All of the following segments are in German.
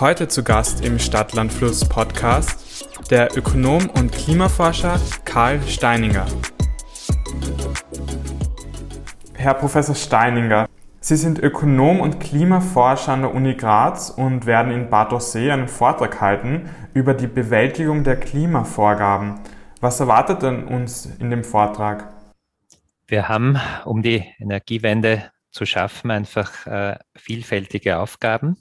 Heute zu Gast im Stadtlandfluss Podcast der Ökonom und Klimaforscher Karl Steininger. Herr Professor Steininger, Sie sind Ökonom und Klimaforscher an der Uni Graz und werden in Bad Aussee einen Vortrag halten über die Bewältigung der Klimavorgaben. Was erwartet denn uns in dem Vortrag? Wir haben, um die Energiewende zu schaffen, einfach äh, vielfältige Aufgaben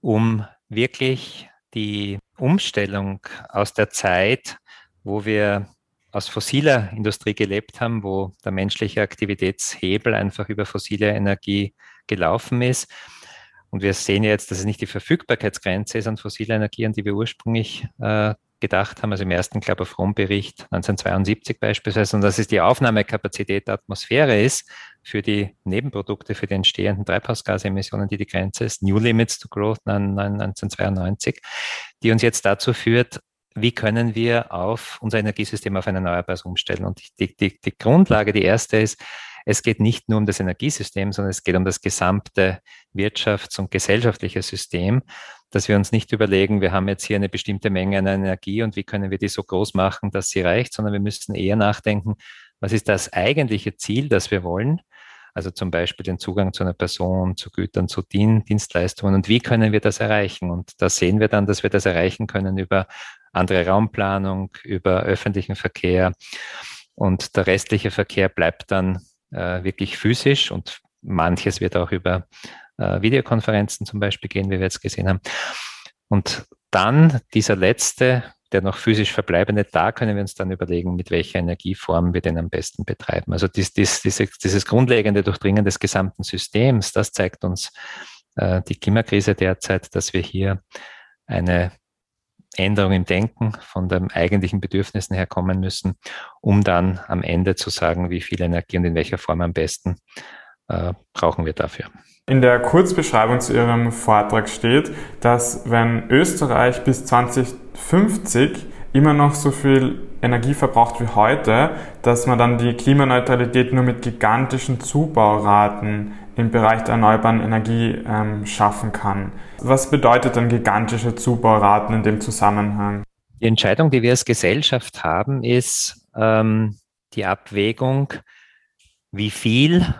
um wirklich die Umstellung aus der Zeit, wo wir aus fossiler Industrie gelebt haben, wo der menschliche Aktivitätshebel einfach über fossile Energie gelaufen ist. Und wir sehen jetzt, dass es nicht die Verfügbarkeitsgrenze ist an fossiler Energie, an die wir ursprünglich äh, gedacht haben, also im ersten Club of Rome Bericht 1972 beispielsweise, und dass es die Aufnahmekapazität der Atmosphäre ist für die Nebenprodukte, für die entstehenden Treibhausgasemissionen, die die Grenze ist, New Limits to Growth 1992, die uns jetzt dazu führt, wie können wir auf unser Energiesystem auf ein erneuerbares umstellen? Und die, die, die Grundlage, die erste ist, es geht nicht nur um das Energiesystem, sondern es geht um das gesamte Wirtschafts- und gesellschaftliche System, dass wir uns nicht überlegen, wir haben jetzt hier eine bestimmte Menge an Energie und wie können wir die so groß machen, dass sie reicht, sondern wir müssen eher nachdenken, was ist das eigentliche Ziel, das wir wollen? Also zum Beispiel den Zugang zu einer Person, zu Gütern, zu Dienstleistungen und wie können wir das erreichen? Und da sehen wir dann, dass wir das erreichen können über andere Raumplanung, über öffentlichen Verkehr und der restliche Verkehr bleibt dann äh, wirklich physisch und manches wird auch über äh, Videokonferenzen zum Beispiel gehen, wie wir jetzt gesehen haben. Und dann dieser letzte, der noch physisch verbleibende, da können wir uns dann überlegen, mit welcher Energieform wir den am besten betreiben. Also dies, dies, diese, dieses grundlegende Durchdringen des gesamten Systems, das zeigt uns äh, die Klimakrise derzeit, dass wir hier eine Änderung im Denken von den eigentlichen Bedürfnissen her kommen müssen, um dann am Ende zu sagen, wie viel Energie und in welcher Form am besten äh, brauchen wir dafür. In der Kurzbeschreibung zu Ihrem Vortrag steht, dass wenn Österreich bis 2050 immer noch so viel Energie verbraucht wie heute, dass man dann die Klimaneutralität nur mit gigantischen Zubauraten im Bereich der erneuerbaren Energie ähm, schaffen kann. Was bedeutet dann gigantische Zubauraten in dem Zusammenhang? Die Entscheidung, die wir als Gesellschaft haben, ist ähm, die Abwägung, wie viel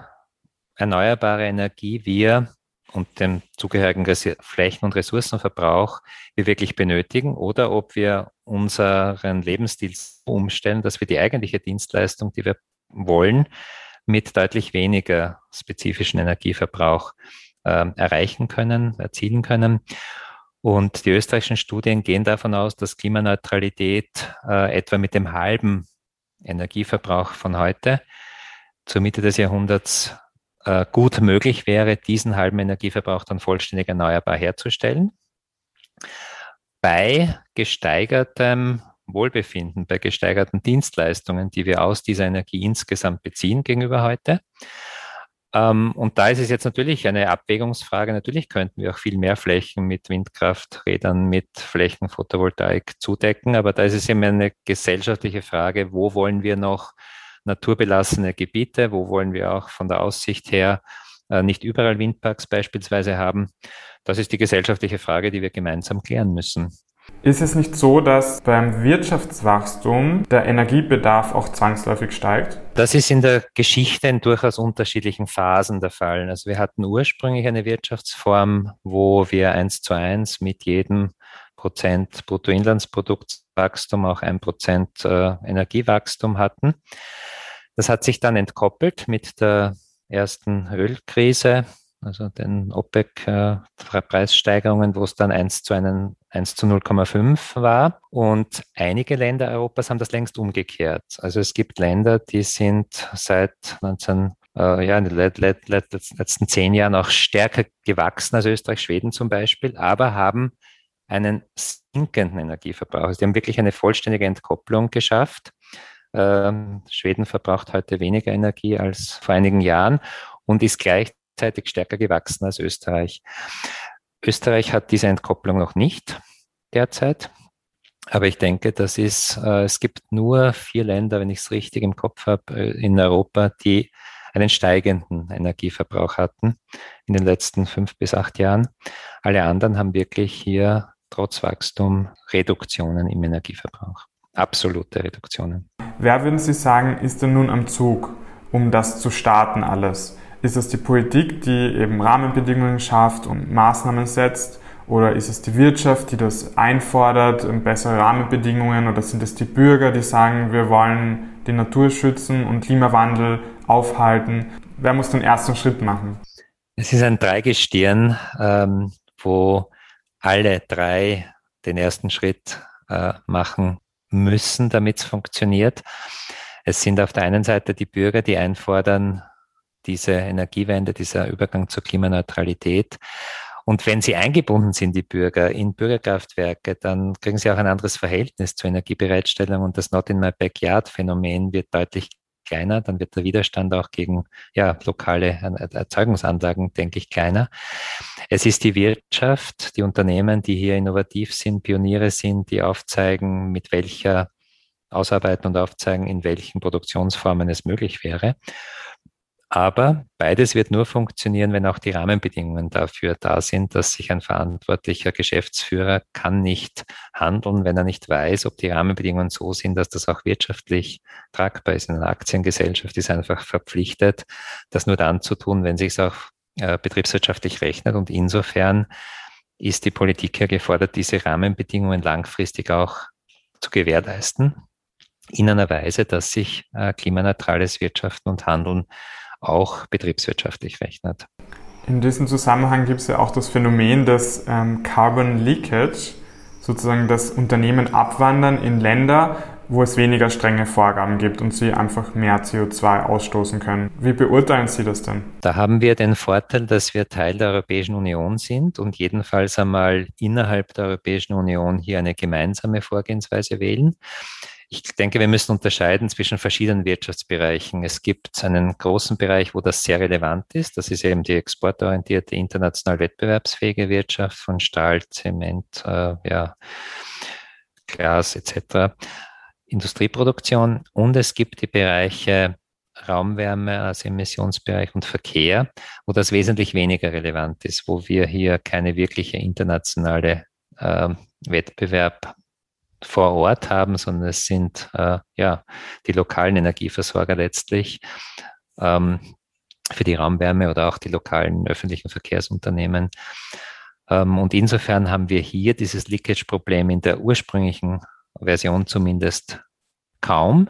erneuerbare Energie wir und dem zugehörigen Flächen- und Ressourcenverbrauch wir wirklich benötigen oder ob wir unseren Lebensstil umstellen, dass wir die eigentliche Dienstleistung, die wir wollen, mit deutlich weniger spezifischen Energieverbrauch äh, erreichen können, erzielen können. Und die österreichischen Studien gehen davon aus, dass Klimaneutralität äh, etwa mit dem halben Energieverbrauch von heute zur Mitte des Jahrhunderts äh, gut möglich wäre, diesen halben Energieverbrauch dann vollständig erneuerbar herzustellen. Bei gesteigertem Wohlbefinden, bei gesteigerten Dienstleistungen, die wir aus dieser Energie insgesamt beziehen gegenüber heute. Ähm, und da ist es jetzt natürlich eine Abwägungsfrage. Natürlich könnten wir auch viel mehr Flächen mit Windkrafträdern, mit Flächenphotovoltaik zudecken, aber da ist es immer eine gesellschaftliche Frage, wo wollen wir noch naturbelassene Gebiete, wo wollen wir auch von der Aussicht her äh, nicht überall Windparks beispielsweise haben. Das ist die gesellschaftliche Frage, die wir gemeinsam klären müssen. Ist es nicht so, dass beim Wirtschaftswachstum der Energiebedarf auch zwangsläufig steigt? Das ist in der Geschichte in durchaus unterschiedlichen Phasen der Fall. Also wir hatten ursprünglich eine Wirtschaftsform, wo wir eins zu eins mit jedem Prozent Bruttoinlandsproduktswachstum auch ein Prozent äh, Energiewachstum hatten. Das hat sich dann entkoppelt mit der ersten Ölkrise, also den OPEC-Preissteigerungen, wo es dann 1 zu, einen, 1 zu 0,5 war. Und einige Länder Europas haben das längst umgekehrt. Also es gibt Länder, die sind seit 19 äh, ja, in den let, let, let, letzten zehn Jahren auch stärker gewachsen als Österreich, Schweden zum Beispiel, aber haben einen sinkenden Energieverbrauch. Also die haben wirklich eine vollständige Entkopplung geschafft. Ähm, Schweden verbraucht heute weniger Energie als vor einigen Jahren und ist gleichzeitig stärker gewachsen als Österreich. Österreich hat diese Entkopplung noch nicht derzeit. Aber ich denke, das ist, äh, es gibt nur vier Länder, wenn ich es richtig im Kopf habe, äh, in Europa, die einen steigenden Energieverbrauch hatten in den letzten fünf bis acht Jahren. Alle anderen haben wirklich hier trotz Wachstum Reduktionen im Energieverbrauch. Absolute Reduktionen. Wer würden Sie sagen, ist denn nun am Zug, um das zu starten alles? Ist es die Politik, die eben Rahmenbedingungen schafft und Maßnahmen setzt? Oder ist es die Wirtschaft, die das einfordert, bessere Rahmenbedingungen? Oder sind es die Bürger, die sagen, wir wollen die Natur schützen und Klimawandel aufhalten? Wer muss den ersten Schritt machen? Es ist ein Dreigestirn, ähm, wo alle drei den ersten Schritt äh, machen müssen, damit es funktioniert. Es sind auf der einen Seite die Bürger, die einfordern, diese Energiewende, dieser Übergang zur Klimaneutralität. Und wenn sie eingebunden sind, die Bürger, in Bürgerkraftwerke, dann kriegen sie auch ein anderes Verhältnis zur Energiebereitstellung und das Not in my backyard Phänomen wird deutlich kleiner, dann wird der Widerstand auch gegen ja, lokale Erzeugungsanlagen, denke ich, kleiner. Es ist die Wirtschaft, die Unternehmen, die hier innovativ sind, Pioniere sind, die aufzeigen, mit welcher ausarbeiten und aufzeigen, in welchen Produktionsformen es möglich wäre. Aber beides wird nur funktionieren, wenn auch die Rahmenbedingungen dafür da sind, dass sich ein verantwortlicher Geschäftsführer kann nicht handeln, wenn er nicht weiß, ob die Rahmenbedingungen so sind, dass das auch wirtschaftlich tragbar ist. Eine Aktiengesellschaft ist einfach verpflichtet, das nur dann zu tun, wenn sich es auch äh, betriebswirtschaftlich rechnet. Und insofern ist die Politik ja gefordert, diese Rahmenbedingungen langfristig auch zu gewährleisten in einer Weise, dass sich äh, klimaneutrales Wirtschaften und Handeln auch betriebswirtschaftlich rechnet. In diesem Zusammenhang gibt es ja auch das Phänomen des ähm, Carbon Leakage, sozusagen das Unternehmen abwandern in Länder, wo es weniger strenge Vorgaben gibt und sie einfach mehr CO2 ausstoßen können. Wie beurteilen Sie das denn? Da haben wir den Vorteil, dass wir Teil der Europäischen Union sind und jedenfalls einmal innerhalb der Europäischen Union hier eine gemeinsame Vorgehensweise wählen. Ich denke, wir müssen unterscheiden zwischen verschiedenen Wirtschaftsbereichen. Es gibt einen großen Bereich, wo das sehr relevant ist. Das ist eben die exportorientierte, international wettbewerbsfähige Wirtschaft von Stahl, Zement, äh, ja, Glas etc. Industrieproduktion. Und es gibt die Bereiche Raumwärme als Emissionsbereich und Verkehr, wo das wesentlich weniger relevant ist, wo wir hier keine wirkliche internationale äh, Wettbewerb vor Ort haben, sondern es sind äh, ja die lokalen Energieversorger letztlich ähm, für die Raumwärme oder auch die lokalen öffentlichen Verkehrsunternehmen. Ähm, und insofern haben wir hier dieses Leakage-Problem in der ursprünglichen Version zumindest kaum,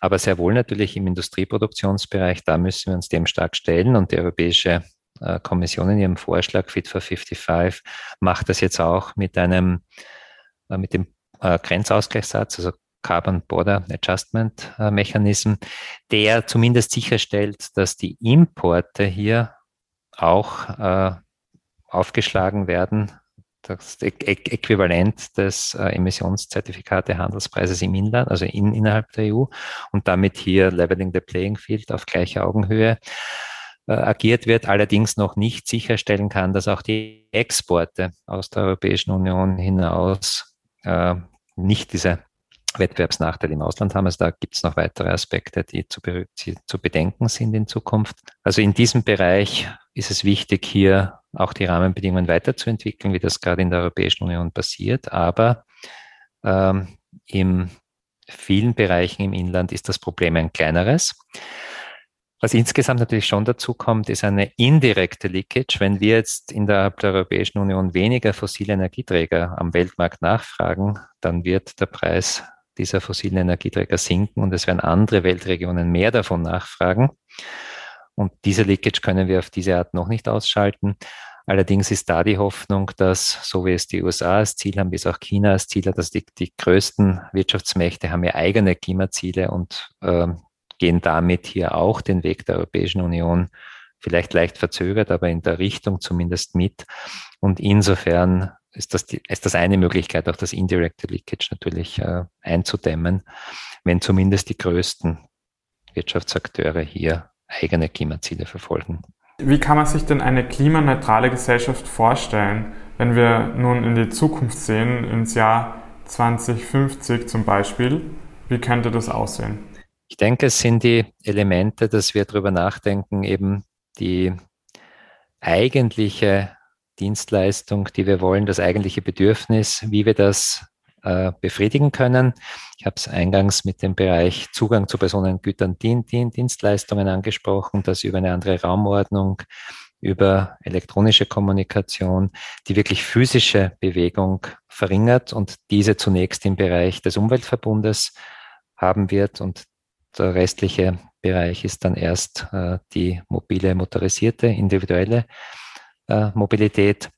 aber sehr wohl natürlich im Industrieproduktionsbereich, da müssen wir uns dem stark stellen und die Europäische äh, Kommission in ihrem Vorschlag Fit for 55 macht das jetzt auch mit einem, äh, mit dem äh, Grenzausgleichssatz, also Carbon Border Adjustment äh, Mechanism, der zumindest sicherstellt, dass die Importe hier auch äh, aufgeschlagen werden. Das Äquivalent des äh, Emissionszertifikate-Handelspreises im Inland, also in, innerhalb der EU und damit hier Leveling the Playing Field auf gleicher Augenhöhe äh, agiert wird, allerdings noch nicht sicherstellen kann, dass auch die Exporte aus der Europäischen Union hinaus äh, nicht diese Wettbewerbsnachteil im Ausland haben. Also da gibt es noch weitere Aspekte, die zu, die zu bedenken sind in Zukunft. Also in diesem Bereich ist es wichtig, hier auch die Rahmenbedingungen weiterzuentwickeln, wie das gerade in der Europäischen Union passiert. Aber ähm, in vielen Bereichen im Inland ist das Problem ein kleineres. Was insgesamt natürlich schon dazu kommt, ist eine indirekte Leakage. Wenn wir jetzt innerhalb der Europäischen Union weniger fossile Energieträger am Weltmarkt nachfragen, dann wird der Preis dieser fossilen Energieträger sinken und es werden andere Weltregionen mehr davon nachfragen. Und diese Leakage können wir auf diese Art noch nicht ausschalten. Allerdings ist da die Hoffnung, dass, so wie es die USA als Ziel haben, wie es auch China als Ziel hat, dass die, die größten Wirtschaftsmächte haben ja eigene Klimaziele und äh, gehen damit hier auch den Weg der Europäischen Union vielleicht leicht verzögert, aber in der Richtung zumindest mit. Und insofern ist das, die, ist das eine Möglichkeit, auch das Indirecte Leakage natürlich äh, einzudämmen, wenn zumindest die größten Wirtschaftsakteure hier eigene Klimaziele verfolgen. Wie kann man sich denn eine klimaneutrale Gesellschaft vorstellen, wenn wir nun in die Zukunft sehen, ins Jahr 2050 zum Beispiel? Wie könnte das aussehen? Ich denke, es sind die Elemente, dass wir darüber nachdenken, eben die eigentliche Dienstleistung, die wir wollen, das eigentliche Bedürfnis, wie wir das äh, befriedigen können. Ich habe es eingangs mit dem Bereich Zugang zu Personengütern, Dien Dien Dienstleistungen angesprochen, dass über eine andere Raumordnung, über elektronische Kommunikation die wirklich physische Bewegung verringert und diese zunächst im Bereich des Umweltverbundes haben wird und der restliche Bereich ist dann erst äh, die mobile, motorisierte, individuelle äh, Mobilität.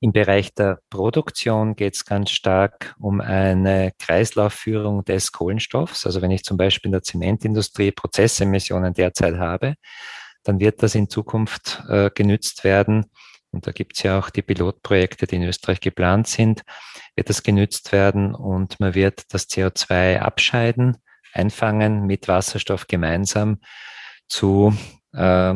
Im Bereich der Produktion geht es ganz stark um eine Kreislaufführung des Kohlenstoffs. Also wenn ich zum Beispiel in der Zementindustrie Prozessemissionen derzeit habe, dann wird das in Zukunft äh, genützt werden. Und da gibt es ja auch die Pilotprojekte, die in Österreich geplant sind, wird das genützt werden und man wird das CO2 abscheiden einfangen mit Wasserstoff gemeinsam zu äh,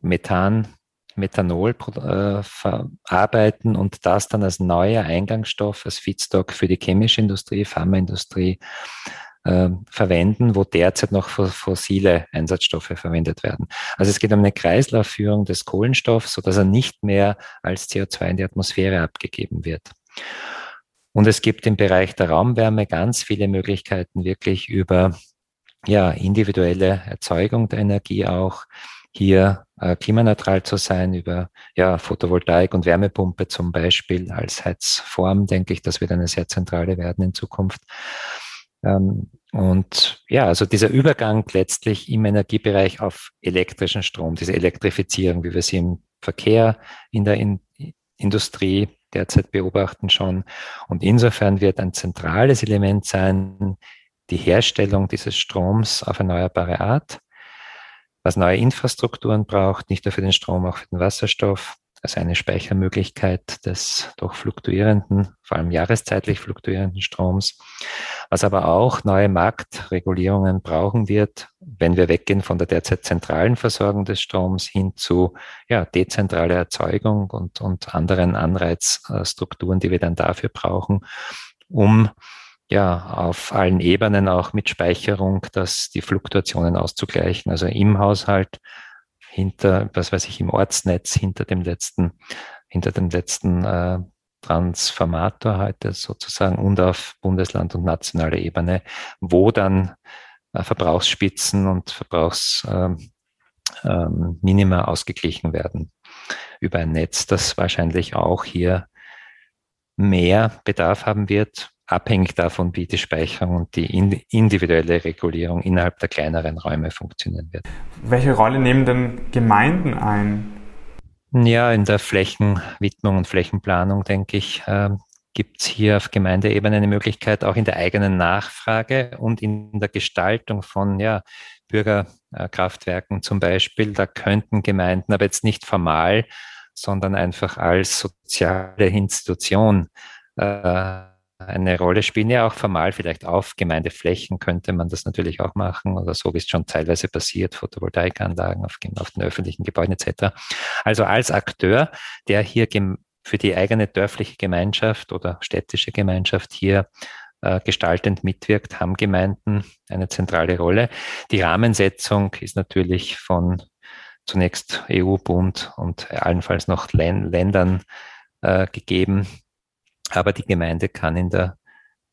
Methan, Methanol äh, verarbeiten und das dann als neuer Eingangsstoff, als Feedstock für die chemische Industrie, Pharmaindustrie äh, verwenden, wo derzeit noch fossile Einsatzstoffe verwendet werden. Also es geht um eine Kreislaufführung des Kohlenstoffs, sodass er nicht mehr als CO2 in die Atmosphäre abgegeben wird. Und es gibt im Bereich der Raumwärme ganz viele Möglichkeiten, wirklich über ja, individuelle Erzeugung der Energie auch hier äh, klimaneutral zu sein, über ja, Photovoltaik und Wärmepumpe zum Beispiel als Heizform, denke ich, das wird eine sehr zentrale werden in Zukunft. Ähm, und ja, also dieser Übergang letztlich im Energiebereich auf elektrischen Strom, diese Elektrifizierung, wie wir sie im Verkehr, in der in Industrie derzeit beobachten schon. Und insofern wird ein zentrales Element sein, die Herstellung dieses Stroms auf erneuerbare Art, was neue Infrastrukturen braucht, nicht nur für den Strom, auch für den Wasserstoff, also eine Speichermöglichkeit des doch fluktuierenden, vor allem jahreszeitlich fluktuierenden Stroms, was aber auch neue Marktregulierungen brauchen wird, wenn wir weggehen von der derzeit zentralen Versorgung des Stroms hin zu ja, dezentrale Erzeugung und, und anderen Anreizstrukturen, die wir dann dafür brauchen, um ja, auf allen Ebenen auch mit Speicherung, dass die Fluktuationen auszugleichen, also im Haushalt, hinter, was weiß ich, im Ortsnetz, hinter dem letzten, hinter dem letzten äh, Transformator heute sozusagen und auf Bundesland- und nationaler Ebene, wo dann äh, Verbrauchsspitzen und Verbrauchsminima ähm, ähm, ausgeglichen werden über ein Netz, das wahrscheinlich auch hier mehr Bedarf haben wird, abhängig davon, wie die Speicherung und die individuelle Regulierung innerhalb der kleineren Räume funktionieren wird. Welche Rolle nehmen denn Gemeinden ein? Ja, in der Flächenwidmung und Flächenplanung, denke ich, äh, gibt es hier auf Gemeindeebene eine Möglichkeit, auch in der eigenen Nachfrage und in der Gestaltung von ja, Bürgerkraftwerken zum Beispiel. Da könnten Gemeinden aber jetzt nicht formal, sondern einfach als soziale Institution äh, eine Rolle spielen, ja auch formal vielleicht auf Gemeindeflächen könnte man das natürlich auch machen oder so, wie es schon teilweise passiert, Photovoltaikanlagen auf, auf den öffentlichen Gebäuden etc. Also als Akteur, der hier für die eigene dörfliche Gemeinschaft oder städtische Gemeinschaft hier äh, gestaltend mitwirkt, haben Gemeinden eine zentrale Rolle. Die Rahmensetzung ist natürlich von zunächst EU, Bund und allenfalls noch Ländern äh, gegeben. Aber die Gemeinde kann in der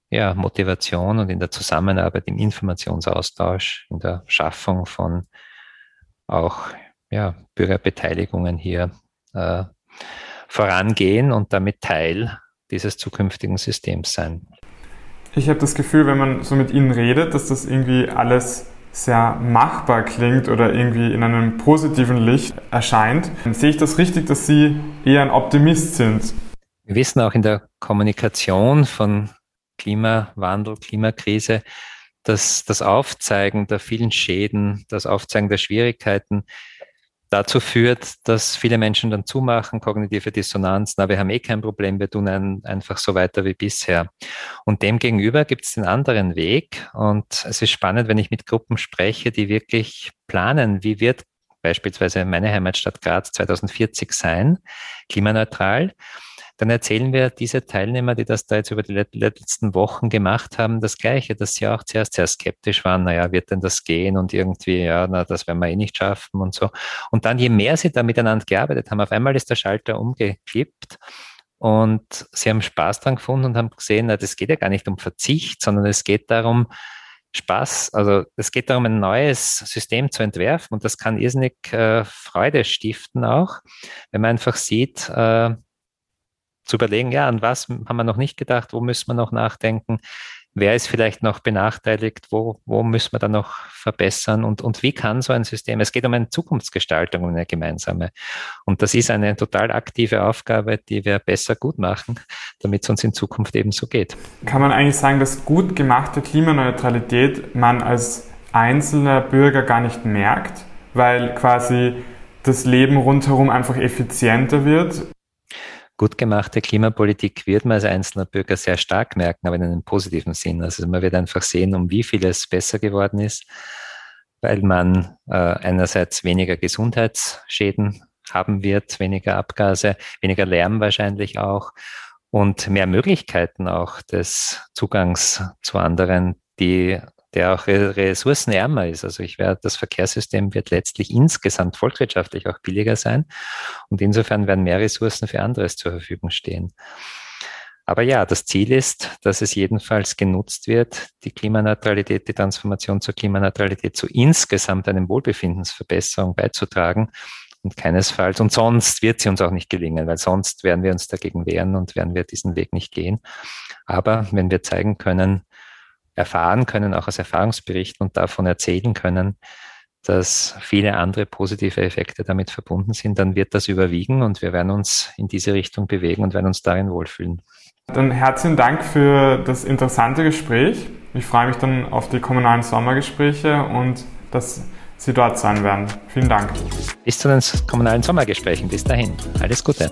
ja, Motivation und in der Zusammenarbeit, im Informationsaustausch, in der Schaffung von auch ja, Bürgerbeteiligungen hier äh, vorangehen und damit Teil dieses zukünftigen Systems sein. Ich habe das Gefühl, wenn man so mit Ihnen redet, dass das irgendwie alles sehr machbar klingt oder irgendwie in einem positiven Licht erscheint. Sehe ich das richtig, dass Sie eher ein Optimist sind? Wir wissen auch in der Kommunikation von Klimawandel, Klimakrise, dass das Aufzeigen der vielen Schäden, das Aufzeigen der Schwierigkeiten dazu führt, dass viele Menschen dann zumachen, kognitive Dissonanz, na, wir haben eh kein Problem, wir tun ein, einfach so weiter wie bisher. Und demgegenüber gibt es den anderen Weg. Und es ist spannend, wenn ich mit Gruppen spreche, die wirklich planen, wie wird beispielsweise meine Heimatstadt Graz 2040 sein, klimaneutral dann erzählen wir diese Teilnehmer, die das da jetzt über die letzten Wochen gemacht haben, das Gleiche, dass sie auch zuerst sehr skeptisch waren, naja, wird denn das gehen und irgendwie, ja, na, das werden wir eh nicht schaffen und so. Und dann, je mehr sie da miteinander gearbeitet haben, auf einmal ist der Schalter umgekippt und sie haben Spaß dran gefunden und haben gesehen, na, das geht ja gar nicht um Verzicht, sondern es geht darum, Spaß, also es geht darum, ein neues System zu entwerfen und das kann irrsinnig äh, Freude stiften auch, wenn man einfach sieht, äh, zu überlegen, ja, an was haben wir noch nicht gedacht, wo müssen wir noch nachdenken, wer ist vielleicht noch benachteiligt, wo, wo müssen wir da noch verbessern und, und wie kann so ein System, es geht um eine Zukunftsgestaltung, um eine gemeinsame. Und das ist eine total aktive Aufgabe, die wir besser gut machen, damit es uns in Zukunft eben so geht. Kann man eigentlich sagen, dass gut gemachte Klimaneutralität man als einzelner Bürger gar nicht merkt, weil quasi das Leben rundherum einfach effizienter wird gut gemachte Klimapolitik wird man als einzelner Bürger sehr stark merken, aber in einem positiven Sinn. Also man wird einfach sehen, um wie viel es besser geworden ist, weil man äh, einerseits weniger Gesundheitsschäden haben wird, weniger Abgase, weniger Lärm wahrscheinlich auch und mehr Möglichkeiten auch des Zugangs zu anderen, die der auch ressourcenärmer ist. Also ich werde, das Verkehrssystem wird letztlich insgesamt volkswirtschaftlich auch billiger sein. Und insofern werden mehr Ressourcen für anderes zur Verfügung stehen. Aber ja, das Ziel ist, dass es jedenfalls genutzt wird, die Klimaneutralität, die Transformation zur Klimaneutralität zu insgesamt einem Wohlbefindensverbesserung beizutragen und keinesfalls. Und sonst wird sie uns auch nicht gelingen, weil sonst werden wir uns dagegen wehren und werden wir diesen Weg nicht gehen. Aber wenn wir zeigen können, erfahren können, auch aus Erfahrungsberichten und davon erzählen können, dass viele andere positive Effekte damit verbunden sind, dann wird das überwiegen und wir werden uns in diese Richtung bewegen und werden uns darin wohlfühlen. Dann herzlichen Dank für das interessante Gespräch. Ich freue mich dann auf die kommunalen Sommergespräche und dass Sie dort sein werden. Vielen Dank. Bis zu den kommunalen Sommergesprächen. Bis dahin. Alles Gute.